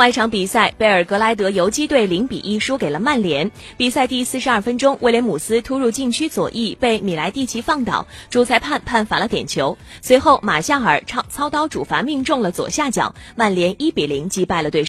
外场比赛贝尔格莱德游击队零比一输给了曼联。比赛第四十二分钟威廉姆斯突入禁区左翼被米莱蒂奇放倒主裁判判罚了点球。随后马夏尔操操刀主罚命中了左下角曼联一比零击败了对手。